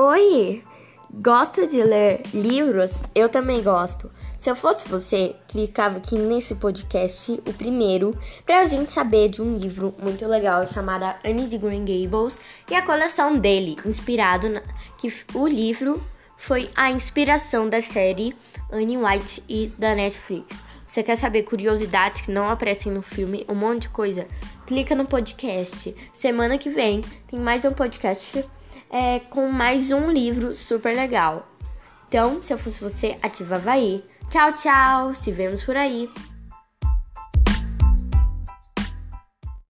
Oi! Gosta de ler livros? Eu também gosto. Se eu fosse você, clicava aqui nesse podcast, o primeiro, pra gente saber de um livro muito legal chamado Anne de Green Gables e a coleção dele, inspirado na, que o livro foi a inspiração da série Anne White e da Netflix. Você quer saber curiosidades que não aparecem no filme, um monte de coisa? Clica no podcast. Semana que vem tem mais um podcast é, com mais um livro super legal. Então, se eu fosse você, ativava aí. Tchau, tchau. Se vemos por aí.